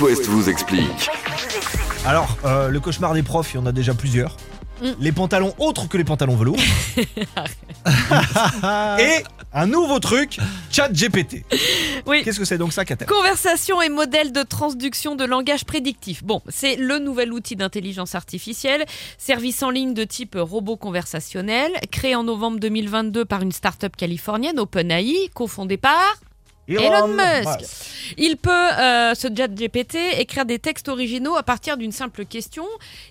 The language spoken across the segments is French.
West vous explique. Alors, euh, le cauchemar des profs, il y en a déjà plusieurs. Mm. Les pantalons autres que les pantalons velours. Et un nouveau truc, chat GPT. Oui. Qu'est-ce que c'est donc ça, Kater? Conversation et modèle de transduction de langage prédictif. Bon, c'est le nouvel outil d'intelligence artificielle, service en ligne de type robot conversationnel, créé en novembre 2022 par une start-up californienne, OpenAI, cofondée par Elon Musk. Il peut, euh, ce chat GPT, écrire des textes originaux à partir d'une simple question.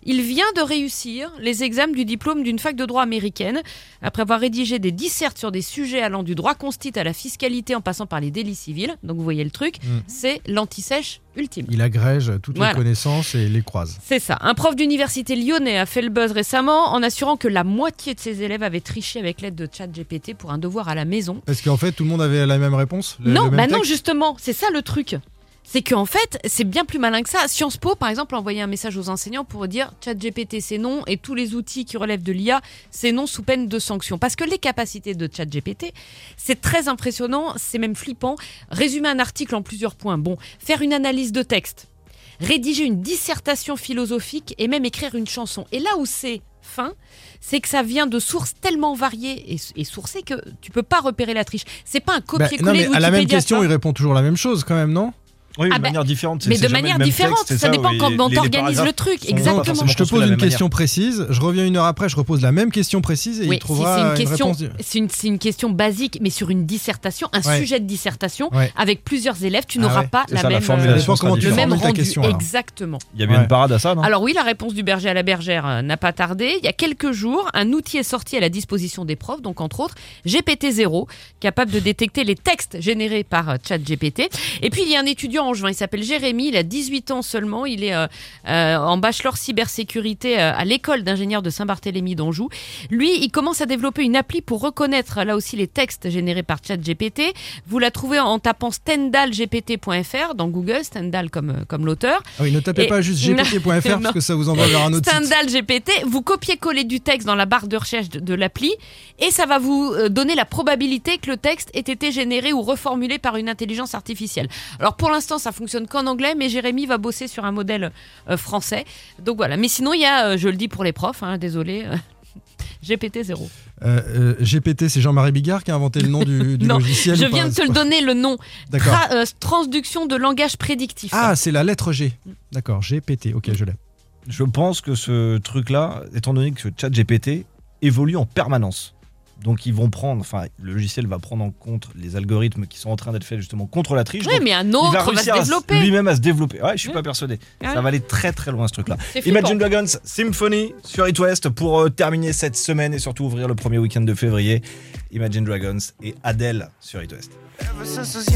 Il vient de réussir les examens du diplôme d'une fac de droit américaine. Après avoir rédigé des dissertes sur des sujets allant du droit constit à la fiscalité en passant par les délits civils, donc vous voyez le truc, Mm. c'est l'anti-sèche ultime. Il agrège toutes Voilà. les connaissances et les croise. C'est ça. Un prof d'université lyonnais a fait le buzz récemment en assurant que la moitié de ses élèves avaient triché avec l'aide de ChatGPT pour un devoir à la maison. Parce qu'en fait, tout le monde avait la même réponse? Le- non, le même bah non, justement, c'est ça le truc. C'est qu'en fait, c'est bien plus malin que ça. Sciences Po, par exemple, a envoyé un message aux enseignants pour dire ChatGPT c'est non et tous les outils qui relèvent de l'IA c'est non sous peine de sanctions. Parce que les capacités de ChatGPT, c'est très impressionnant, c'est même flippant. Résumer un article en plusieurs points. Bon, faire une analyse de texte, rédiger une dissertation philosophique et même écrire une chanson. Et là où c'est fin, c'est que ça vient de sources tellement variées et, et sourcées que tu peux pas repérer la triche. C'est pas un Bah, copier-coller mais à la même question, il répond toujours la même chose quand même, non? Oui, Ah de bah, manière différente. Mais de manière même différente, texte, ça dépend oui, comment organise le truc, exactement. Je te pose une même manière. question précise, je reviens une heure après, je repose la même question précise et Oui, il trouvera si c'est une une, question, réponse. c'est une, c'est une question basique, mais sur une dissertation, un Ouais. sujet de dissertation, Ouais. avec plusieurs élèves, tu Ah n'auras ouais, pas la ça, la même, formulation euh, le même rendu. question. Exactement. Il y avait Ouais. une parade à ça, non? Alors oui, la réponse du berger à la bergère euh, n'a pas tardé. Il y a quelques jours, un outil est sorti à la disposition des profs, donc entre autres GPT-0, capable de détecter les textes générés par euh, ChatGPT. Et puis il y a un étudiant en juin, il s'appelle Jérémy, il a 18 ans seulement, il est euh, euh, en bachelor cybersécurité euh, à l'école d'ingénieurs de Saint-Barthélemy d'Anjou. Lui, il commence à développer une appli pour reconnaître là aussi les textes générés par ChatGPT. Vous la trouvez en tapant stendhalgpt.fr dans Google, Stendhal comme, comme l'auteur. Ah oui, ne tapez Et- pas juste gpt.fr parce que ça vous envoie vers un autre site. Stendhal GPT, vous copiez-collez du texte dans la barre de recherche de, de l'appli et ça va vous donner la probabilité que le texte ait été généré ou reformulé par une intelligence artificielle. Alors pour l'instant, ça fonctionne qu'en anglais, mais Jérémy va bosser sur un modèle euh, français. Donc voilà. Mais sinon, il y a, euh, je le dis pour les profs, hein, désolé, euh, GPT-0. Euh, euh, GPT, c'est Jean-Marie Bigard qui a inventé le nom du, du Non, logiciel Je viens de te le donner le nom. D'accord. Tra- euh, transduction de langage prédictif. Ah, c'est la lettre G. D'accord, GPT, ok, je l'ai. Je pense que ce truc-là, étant donné que ce chat GPT évolue en permanence, donc ils vont prendre, enfin, le logiciel va prendre en compte les algorithmes qui sont en train d'être faits justement contre la triche. oui, mais un il va autre va, se développer. lui-même à se développer. Ouais, je suis Ouais. pas persuadé. Ouais. Ça va aller très très loin ce truc-là. Imagine Dragons Symphony sur It West pour euh, terminer cette semaine et surtout ouvrir le premier week-end de février. Imagine Dragons et Adele sur It West.